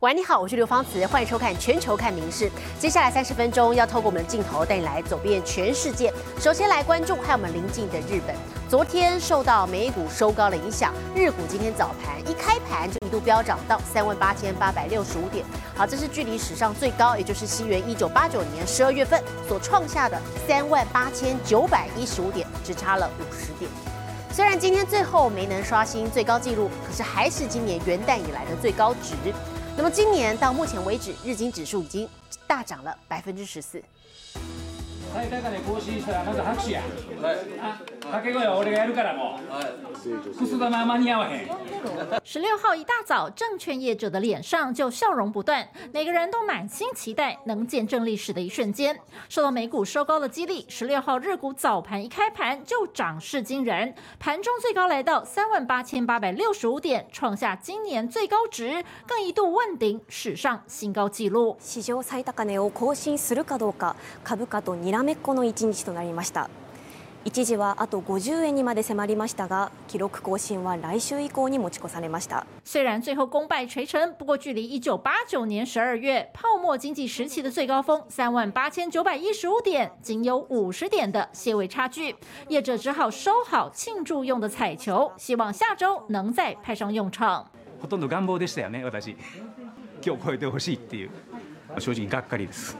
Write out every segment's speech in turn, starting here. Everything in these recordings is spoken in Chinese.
喂，你好，我是刘芳慈，欢迎收看《全球看名事》。接下来三十分钟要透过我们的镜头带你来走遍全世界。首先来关注还有我们邻近的日本。昨天受到美股收高的影响，日股今天早盘一开盘就一度飙涨到三万八千八百六十五点。好，这是距离史上最高，也就是西元一九八九年十二月份所创下的三万八千九百一十五点，只差了五十点。虽然今天最后没能刷新最高纪录，可是还是今年元旦以来的最高值。那么今年到目前为止，日经指数已经大涨了百分之十四。十六号一大早，证券业者的脸上就笑容不断，每个人都满心期待能见证历史的一瞬间。受到美股收高的激励，十六号日股早盘一开盘就涨势惊人，盘中最高来到三万八千八百六十五点，创下今年最高值，更一度问鼎史上新高纪录。史上最高値を更新するかどうか、株価とにら めっこの一日となりました。一時はあと50円にまで迫りましたが記録更新は来週以降に持ち越されました。虽然最后功败垂成不过距离一九八九年十二月泡沫经济时期的最高峰三万八千九百一十五点仅有五十点的些微差距。业者只好收好庆祝用的彩球希望下周能再派上用场。ほとんど願望でしたよね私。今日超えてほしいっていう。正直がっかりです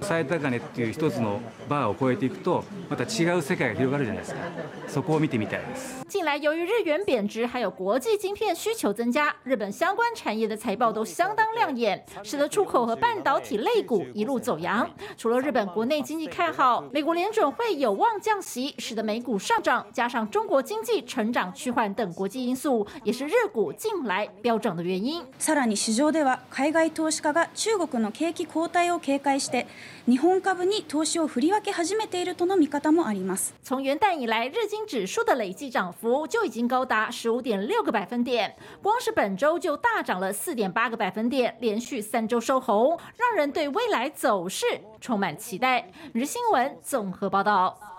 最高値っていう一つのバーを超えていくとまた違う世界が広がるじゃないですかそこを見てみたいです近来由于日元贬值还有国际晶片需求增加日本相关产业的财报都相当亮眼使得出口和半导体类股一路走扬除了日本国内经济看好美国联准会有望降息使得美股上涨加上中国经济成長趋缓等国际因素也是日股近来飙涨的原因さらに市場では海外投資家が中国の景気後退を警戒して 日本株に投資を振り分け始めているとの見方もあります从元旦以来日经指数的累计涨幅就已经高达十五点六个百分点，光是本周就大涨了四点八个百分点，连续三周收红，让人对未来走势充满期待。日新闻综合报道。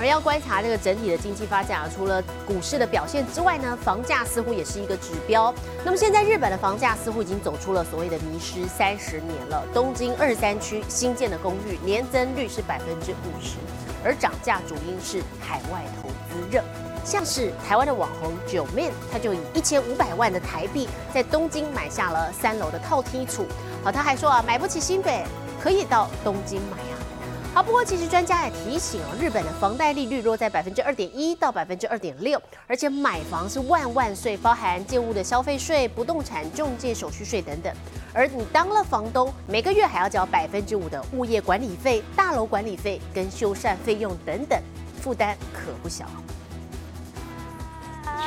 而要观察这个整体的经济发展啊，除了股市的表现之外呢，房价似乎也是一个指标。那么现在日本的房价似乎已经走出了所谓的迷失三十年了。东京二三区新建的公寓年增率是百分之五十，而涨价主因是海外投资热。像是台湾的网红九妹，他就以一千五百万的台币在东京买下了三楼的套梯处。好，他还说啊，买不起新北，可以到东京买。好，不过其实专家也提醒哦，日本的房贷利率落在百分之二点一到百分之二点六，而且买房是万万税，包含建物的消费税、不动产中介手续税等等。而你当了房东，每个月还要交百分之五的物业管理费、大楼管理费跟修缮费用等等，负担可不小。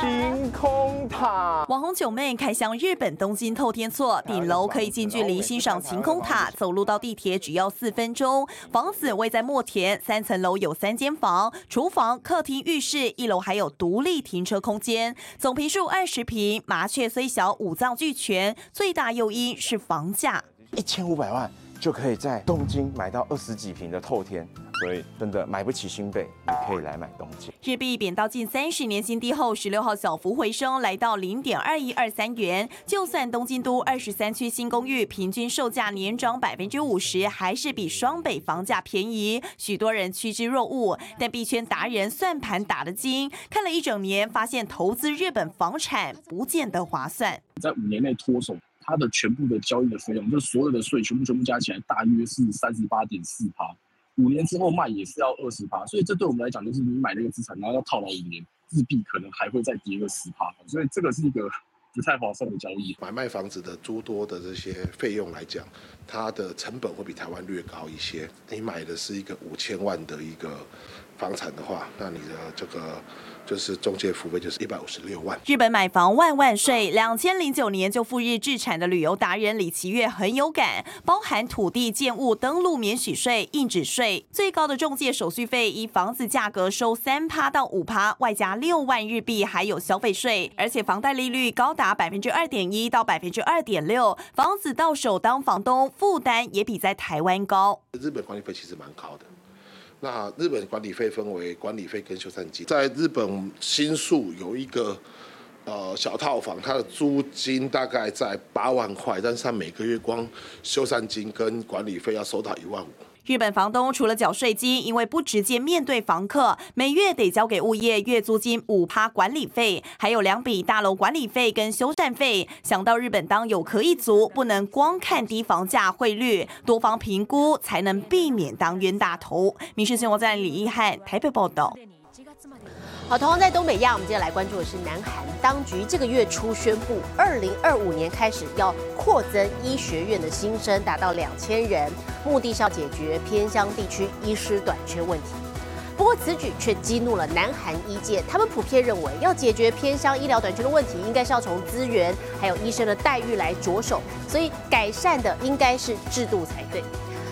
晴空塔，网红九妹开箱日本东京透天厝，顶楼可以近距离欣赏晴空塔，走路到地铁只要四分钟。房子位在墨田，三层楼有三间房，厨房、客厅、浴室，一楼还有独立停车空间，总平数二十平。麻雀虽小，五脏俱全。最大诱因是房价，一千五百万就可以在东京买到二十几平的透天。所以真的买不起新北，你可以来买东京。日币贬到近三十年新低后，十六号小幅回升，来到零点二一二三元。就算东京都二十三区新公寓平均售价年涨百分之五十，还是比双北房价便宜，许多人趋之若鹜。但币圈达人算盘打得精，看了一整年，发现投资日本房产不见得划算。在五年内脱手，它的全部的交易的费用，就是所有的税全部全部加起来，大约是三十八点四趴。五年之后卖也是要二十趴，所以这对我们来讲就是你买那个资产，然后要套牢五年，日币可能还会再跌个十趴，所以这个是一个不太划算的交易。买卖房子的诸多的这些费用来讲，它的成本会比台湾略高一些。你买的是一个五千万的一个房产的话，那你的这个。就是中介服费就是一百五十六万。日本买房万万税，两千零九年就赴日置产的旅游达人李奇月很有感，包含土地建物登录免许税、印纸税，最高的中介手续费以房子价格收三趴到五趴，外加六万日币，还有消费税，而且房贷利率高达百分之二点一到百分之二点六，房子到手当房东负担也比在台湾高。日本管理费其实蛮高的。那日本管理费分为管理费跟修缮金，在日本新宿有一个呃小套房，它的租金大概在八万块，但是它每个月光修缮金跟管理费要收到一万五。日本房东除了缴税金，因为不直接面对房客，每月得交给物业月租金五趴管理费，还有两笔大楼管理费跟修缮费。想到日本当有可以足，不能光看低房价汇率，多方评估才能避免当冤大头。民事新闻站李一汉台北报道。好，同样在东北亚，我们接下来关注的是南韩当局这个月初宣布，二零二五年开始要扩增医学院的新生，达到两千人，目的是要解决偏乡地区医师短缺问题。不过此举却激怒了南韩医界，他们普遍认为，要解决偏乡医疗短缺的问题，应该是要从资源还有医生的待遇来着手，所以改善的应该是制度才对。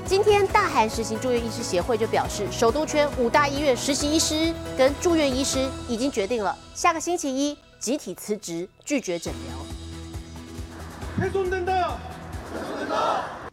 今天，大韩实习住院医师协会就表示，首都圈五大医院实习医师跟住院医师已经决定了，下个星期一集体辞职，拒绝诊疗。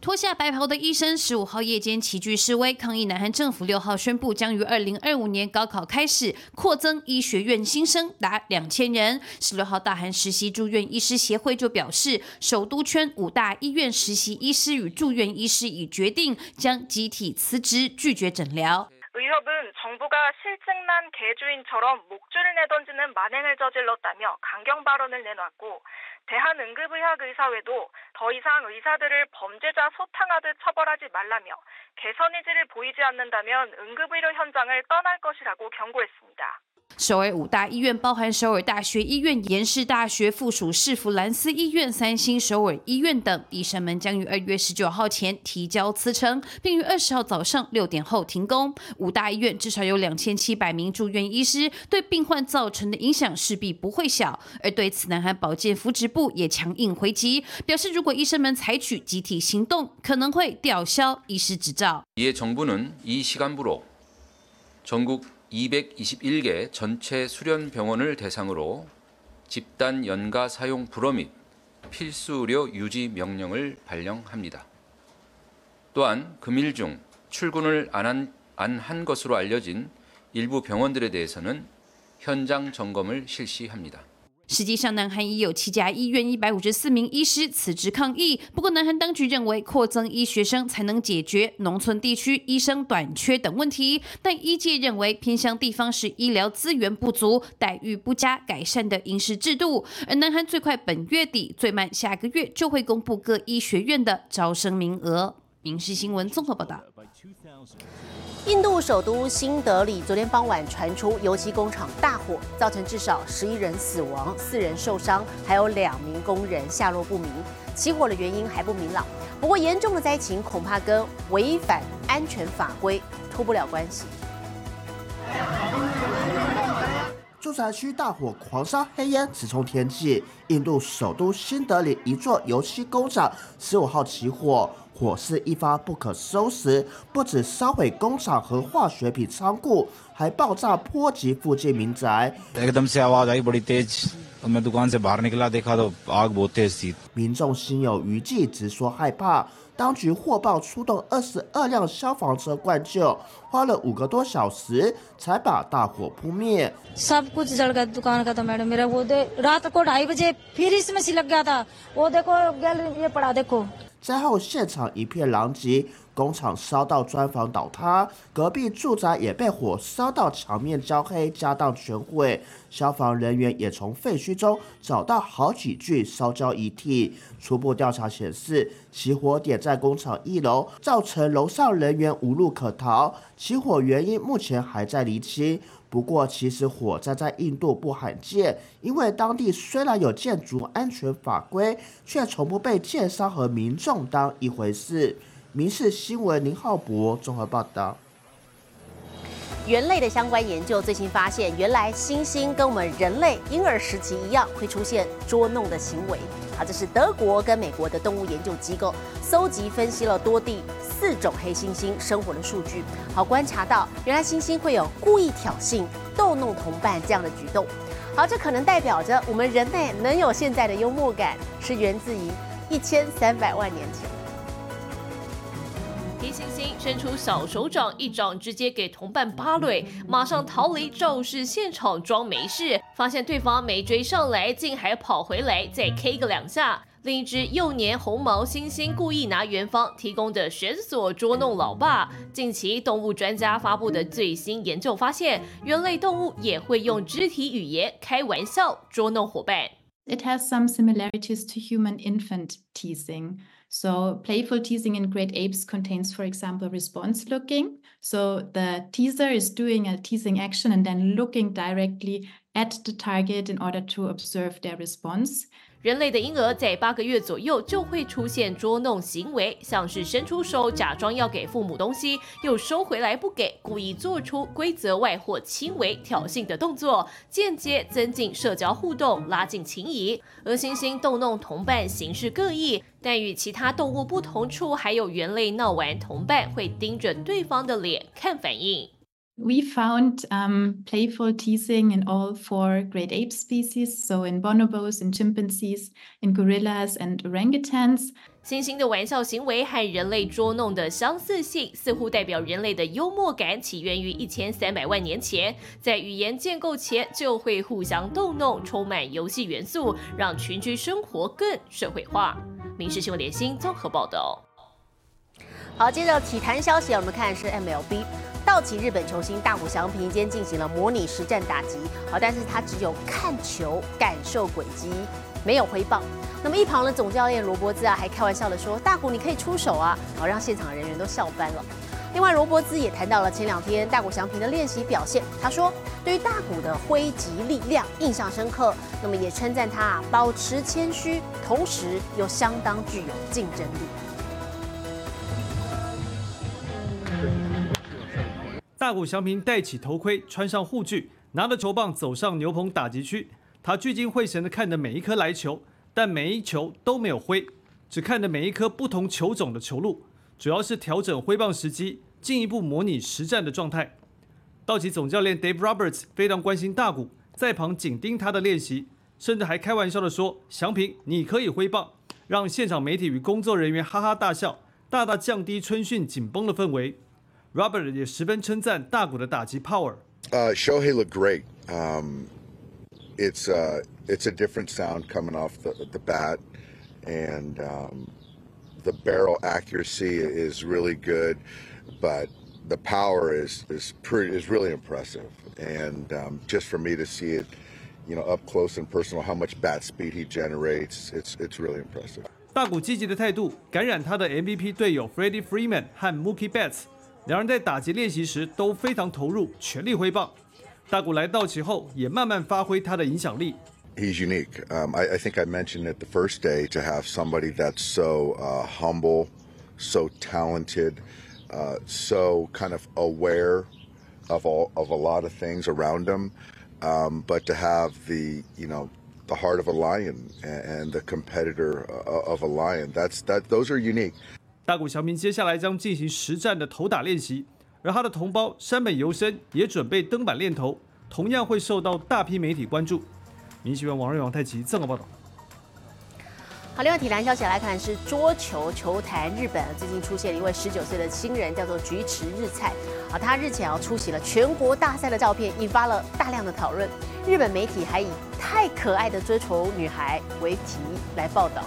脱下白袍的医生，十五号夜间齐聚示威抗议。南韩政府六号宣布，将于二零二五年高考开始扩增医学院新生达两千人。十六号，大韩实习住院医师协会就表示，首都圈五大医院实习医师与住院医师已决定将集体辞职，拒绝诊疗。 의협은 정부가 실증난 개주인처럼 목줄을 내던지는 만행을 저질렀다며 강경 발언을 내놨고 대한응급의학의사회도 더 이상 의사들을 범죄자 소탕하듯 처벌하지 말라며 개선 의지를 보이지 않는다면 응급의료 현장을 떠날 것이라고 경고했습니다. 首尔五大医院包含首尔大学医院、延世大学附属市弗兰斯医院、三星首尔医院等医生们将于二月十九号前提交辞呈，并于二十号早上六点后停工。五大医院至少有两千七百名住院医师，对病患造成的影响势必不会小。而对此，南韩保健福祉部也强硬回击，表示如果医生们采取集体行动，可能会吊销医师执照。이정부는이시간부로전국 221개 전체 수련 병원을 대상으로 집단 연가 사용 불허 및 필수 의료 유지 명령을 발령합니다. 또한 금일 중 출근을 안한 것으로 알려진 일부 병원들에 대해서는 현장 점검을 실시합니다. 实际上，南韩已有七家医院一百五十四名医师辞职抗议。不过，南韩当局认为扩增医学生才能解决农村地区医生短缺等问题。但医界认为，偏向地方是医疗资源不足、待遇不佳、改善的饮食制度。而南韩最快本月底，最慢下个月就会公布各医学院的招生名额。民事新闻综合报道。印度首都新德里昨天傍晚传出油漆工厂大火，造成至少十一人死亡、四人受伤，还有两名工人下落不明。起火的原因还不明朗。不过，严重的灾情恐怕跟违反安全法规脱不了关系。住宅区大火狂烧黑烟直冲天际，印度首都新德里一座油漆工厂十五号起火。火势一发不可收拾，不止烧毁工厂和化学品仓库，还爆炸波及附近民宅。民众心有余悸，直说害怕。当局获报出动二十二辆消防车灌救，花了五个多小时才把大火扑灭。灾后现场一片狼藉，工厂烧到砖房倒塌，隔壁住宅也被火烧到墙面焦黑，家当全毁。消防人员也从废墟中找到好几具烧焦遗体。初步调查显示，起火点在工厂一楼，造成楼上人员无路可逃。起火原因目前还在厘清。不过，其实火灾在印度不罕见，因为当地虽然有建筑安全法规，却从不被建商和民众当一回事。民事新闻林浩博综合报道。猿类的相关研究最新发现，原来猩猩跟我们人类婴儿时期一样，会出现捉弄的行为。啊，这是德国跟美国的动物研究机构搜集分析了多地。四种黑猩猩生活的数据，好观察到，原来猩猩会有故意挑衅、逗弄同伴这样的举动。好，这可能代表着我们人类能有现在的幽默感，是源自于一千三百万年前。狄星星伸出小手掌，一掌直接给同伴芭蕾，马上逃离肇事现场装没事，发现对方没追上来，竟还跑回来再 K 个两下。另一只幼年红毛猩猩故意拿元芳提供的绳索捉弄老爸。近期动物专家发布的最新研究发现，人类动物也会用肢体语言开玩笑捉弄伙伴。It has some similarities to human infant teasing. So, playful teasing in great apes contains, for example, response looking. So, the teaser is doing a teasing action and then looking directly at the target in order to observe their response. 人类的婴儿在八个月左右就会出现捉弄行为，像是伸出手假装要给父母东西，又收回来不给，故意做出规则外或轻微挑衅的动作，间接增进社交互动，拉近情谊。而猩猩逗弄同伴形式各异，但与其他动物不同处还有猿类闹完同伴会盯着对方的脸看反应。We found um, playful teasing in all four great ape species, so in bonobos, in chimpanzees, in gorillas, and orangutans. 猩猩的玩笑行为和人类捉弄的相似性，似乎代表人类的幽默感起源于一千三百万年前，在语言建构前就会互相逗弄，充满游戏元素，让群居生活更社会化。民事新闻联新综合报道。好，接着体坛消息，我们看是 MLB。道奇日本球星大谷翔平今天进行了模拟实战打击，好，但是他只有看球感受轨迹，没有挥棒。那么一旁的总教练罗伯兹啊，还开玩笑的说：“大谷你可以出手啊！”好，让现场人员都笑翻了。另外，罗伯兹也谈到了前两天大谷翔平的练习表现，他说：“对于大谷的挥击力量印象深刻，那么也称赞他保持谦虚，同时又相当具有竞争力。”大谷翔平戴起头盔，穿上护具，拿着球棒走上牛棚打击区。他聚精会神地看着每一颗来球，但每一球都没有挥，只看着每一颗不同球种的球路，主要是调整挥棒时机，进一步模拟实战的状态。道奇总教练 Dave Roberts 非常关心大谷，在旁紧盯他的练习，甚至还开玩笑地说：“翔平，你可以挥棒。”让现场媒体与工作人员哈哈大笑，大大降低春训紧绷的氛围。Robert 也十分称赞大谷的打击 power。Uh, Shohei looked great. Um, it's uh, it's a different sound coming off the, the bat, and um, the barrel accuracy is really good, but the power is is pretty is really impressive. And um, just for me to see it, you know, up close and personal, how much bat speed he generates, it's it's really impressive. 大谷积极的态度感染他的 MVP 队友 Freddie Freeman 和 Mookie Betts。 两人在打击练习时都非常投入，全力挥棒。大谷来道奇后，也慢慢发挥他的影响力。He's unique. Um, I, I think I mentioned it the first day to have somebody that's so uh, humble, so talented, uh, so kind of aware of all of a lot of things around him, um, but to have the you know the heart of a lion and, and the competitor uh, of a lion. That's that. Those are unique. 大谷翔平接下来将进行实战的投打练习，而他的同胞山本由生也准备登板练投，同样会受到大批媒体关注。民新闻王瑞王太极综合报道。好，另外体坛消息来看是桌球球坛，日本最近出现了一位十九岁的新人，叫做菊池日菜。啊，他日前要出席了全国大赛的照片，引发了大量的讨论。日本媒体还以“太可爱的追求女孩”为题来报道。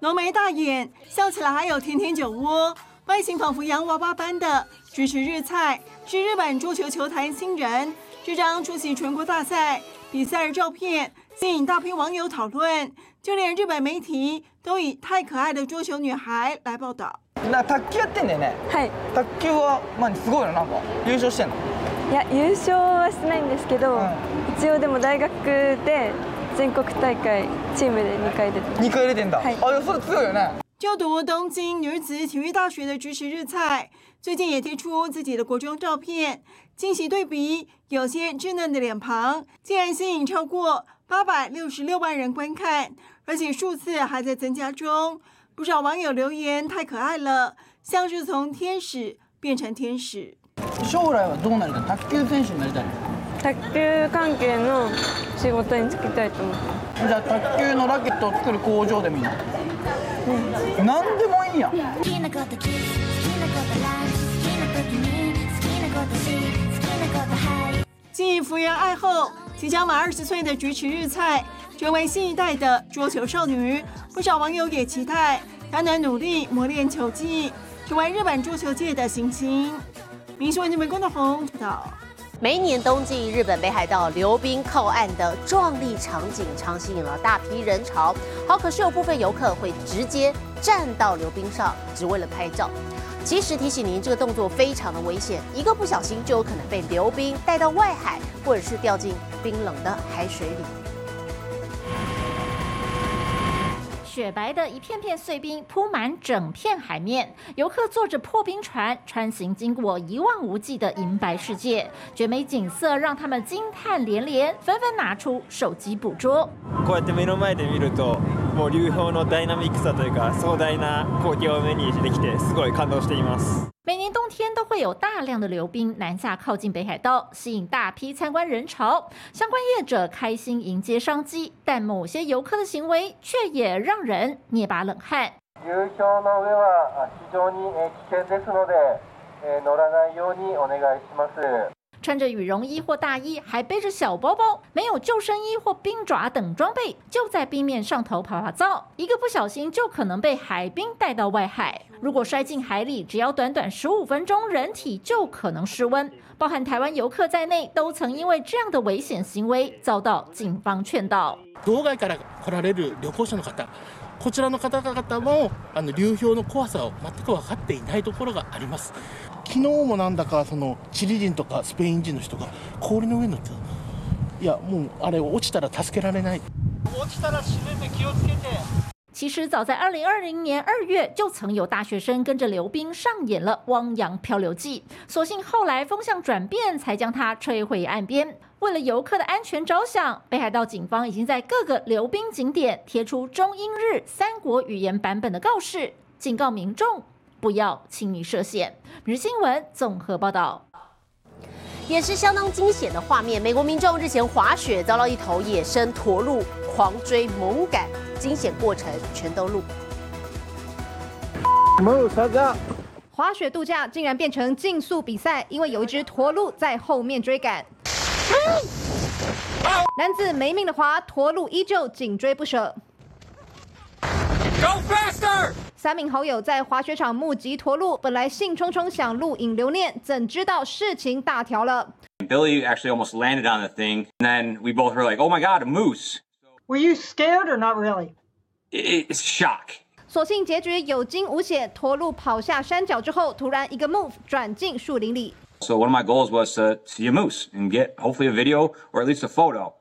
浓眉大眼，笑起来还有甜甜酒窝，外形仿佛洋娃娃般的菊池日菜是日本桌球球坛新人。这张出席全国大赛比赛的照片吸引大批网友讨论，就连日本媒体都以“太可爱的桌球女孩”来报道。那卓球やってんだよね。はい。卓球はまあすごいのなんか優勝してんの。いや優勝はしてないんですけど、一応でも大学で。 全国大会チームで2回出て2回出てんだ、はい、あそれ強いよね就读东京女子体育大学的菊池日菜，最近也贴出自己的国中照片，惊喜对比，有些稚嫩的脸庞，竟然吸引超过八百六十六万人观看，而且数字还在增加中。不少网友留言：“太可爱了，像是从天使变成天使。”将来はどうなりたい？卓球選手になりたい。 卓球関係の 仕事に就きたいと思ってじゃあ卓球のラケットを作る工場でもいいのうん何でもいいやん继福原爱后，即将满二十岁的菊池日菜成为新一代的桌球少女。不少网友也期待她能努力磨练球技，成为日本桌球界的新星。民视文新闻郭德宏报道。 每年冬季，日本北海道流冰靠岸的壮丽场景，常吸引了大批人潮。好，可是有部分游客会直接站到流冰上，只为了拍照。其实提醒您，这个动作非常的危险，一个不小心就有可能被流冰带到外海，或者是掉进冰冷的海水里。雪白的一片片碎冰铺满整片海面，游客坐着破冰船穿行经过一望无际的银白世界，绝美景色让他们惊叹连连，纷纷拿出手机捕捉。こうやって目の前で見ると、もう流氷のダイナミックさというか壮大な光景を目にできて、すごい感動しています。 每年冬天都会有大量的流冰南下靠近北海道，吸引大批参观人潮。相关业者开心迎接商机，但某些游客的行为却也让人捏把冷汗。流氷の上は非常に危険ですので、乗らないようにお願いします。 穿着羽绒衣或大衣，还背着小包包，没有救生衣或冰爪等装备，就在冰面上头跑跑造，一个不小心就可能被海冰带到外海。如果摔进海里，只要短短十五分钟，人体就可能失温。包含台湾游客在内，都曾因为这样的危险行为遭到警方劝导。道外から来られる旅行者の方、こちらの方々もあの流氷の怖さを全く分かっていないところがあります。 昨日もなんだかそのチリ人とかスペイン人の人が氷の上に乗っていやもうあれ落ちたら助けられない落ちたら死ぬんで気をつけて其实早在二零二零年二月，就曾有大学生跟着刘冰上演了汪洋漂流记。所幸后来风向转变，才将它吹回岸边。为了游客的安全着想，北海道警方已经在各个流冰景点贴出中英日三国语言版本的告示，警告民众。 不要轻易涉险。每日新闻综合报道，也是相当惊险的画面。美国民众日前滑雪，遭到一头野生驼鹿狂追猛赶，惊险过程全都录。滑雪度假竟然变成竞速比赛，因为有一只驼鹿在后面追赶。男子没命的滑，驼鹿依旧紧追不舍。Go faster！三名好友在滑雪场目击驼鹿，本来兴冲冲想录影留念，怎知道事情大条了。Billy actually almost landed on the thing, and then we both were like, "Oh my god, a moose!" Were you scared or not really? It's shock. 所幸结局有惊无险，驼鹿跑下山脚之后，突然一个 move 转进树林里。So one of my goals was to see a moose and get hopefully a video or at least a photo,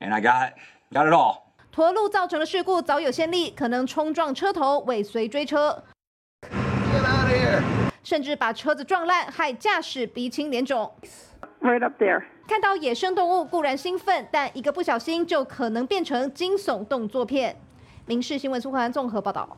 and I got got it all. 驼鹿造成的事故早有先例，可能冲撞车头，尾随追车，甚至把车子撞烂，害驾驶鼻青脸肿。Right up there。看到野生动物固然兴奋，但一个不小心就可能变成惊悚动作片。民事新闻苏涵综合报道。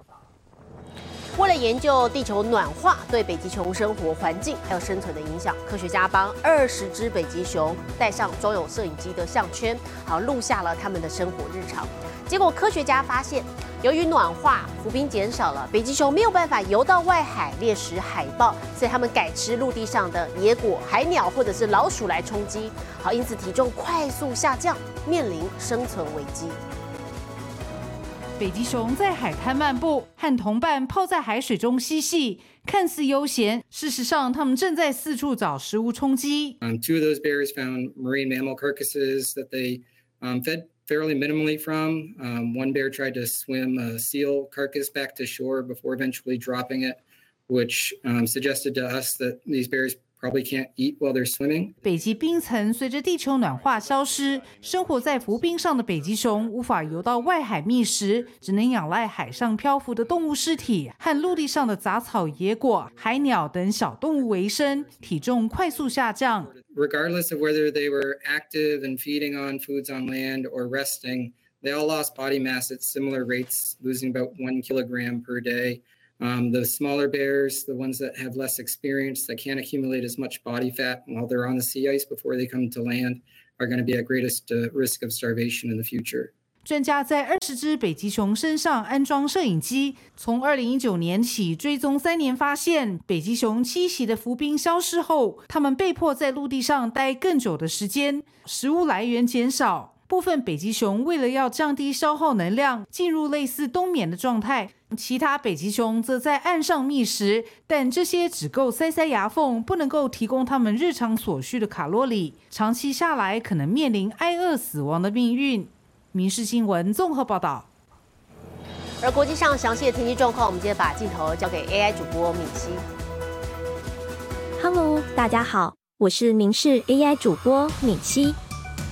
为了研究地球暖化对北极熊生活环境还有生存的影响，科学家帮二十只北极熊戴上装有摄影机的项圈，好录下了他们的生活日常。结果科学家发现，由于暖化，浮冰减少了，北极熊没有办法游到外海猎食海豹，所以他们改吃陆地上的野果、海鸟或者是老鼠来充饥。好，因此体重快速下降，面临生存危机。北极熊在海滩漫步，和同伴泡在海水中嬉戏，看似悠闲。事实上，他们正在四处找食物充饥。Um, two of those bears found marine mammal carcasses that they um, fed fairly minimally from. Um, one bear tried to swim a seal carcass back to shore before eventually dropping it, which um, suggested to us that these bears probably can't eat while they're swimming. 北极冰层随着地球暖化消失，生活在浮冰上的北极熊无法游到外海觅食，只能仰赖海上漂浮的动物尸体和陆地上的杂草、野果、海鸟等小动物为生，体重快速下降。Regardless of whether they were active and feeding on foods on land or resting, they all lost body mass at similar rates, losing about one kilogram per day. Um, the smaller bears, the ones that have less experience, that can't accumulate as much body fat while they're on the sea ice before they come to land, are going to be at greatest uh, risk of starvation in the future. 专家在二十只北极熊身上安装摄影机，从二零一九年起追踪三年，发现北极熊栖息的浮冰消失后，它们被迫在陆地上待更久的时间，食物来源减少。部分北极熊为了要降低消耗能量，进入类似冬眠的状态；其他北极熊则在岸上觅食，但这些只够塞塞牙缝，不能够提供它们日常所需的卡路里。长期下来，可能面临挨饿死亡的命运。《民事新闻》综合报道。而国际上详细的天气状况，我们接着把镜头交给 AI 主播敏熙。Hello，大家好，我是民事 AI 主播敏熙。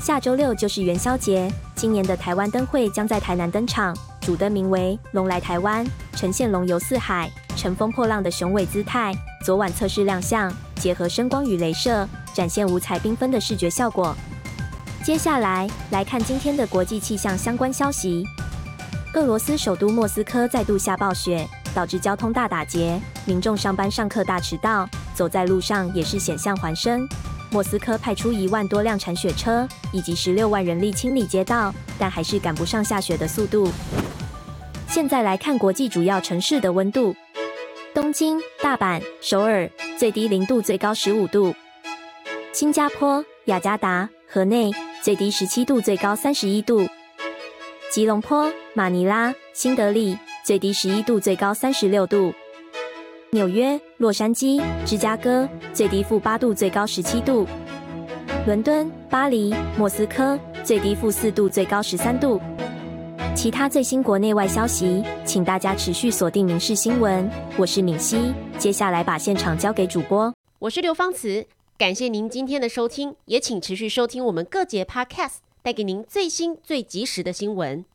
下周六就是元宵节，今年的台湾灯会将在台南登场，主灯名为“龙来台湾”，呈现龙游四海、乘风破浪的雄伟姿态。昨晚测试亮相，结合声光与镭射，展现五彩缤纷的视觉效果。接下来来看今天的国际气象相关消息：俄罗斯首都莫斯科再度下暴雪，导致交通大打劫，民众上班上课大迟到，走在路上也是险象环生。莫斯科派出一万多辆铲雪车以及十六万人力清理街道，但还是赶不上下雪的速度。现在来看国际主要城市的温度：东京、大阪、首尔最低零度，最高十五度；新加坡、雅加达、河内最低十七度，最高三十一度；吉隆坡、马尼拉、新德里最低十一度，最高三十六度。纽约、洛杉矶、芝加哥最低负八度，最高十七度；伦敦、巴黎、莫斯科最低负四度，最高十三度。其他最新国内外消息，请大家持续锁定《民事新闻》。我是敏熙，接下来把现场交给主播。我是刘芳慈，感谢您今天的收听，也请持续收听我们各节 Podcast，带给您最新最及时的新闻。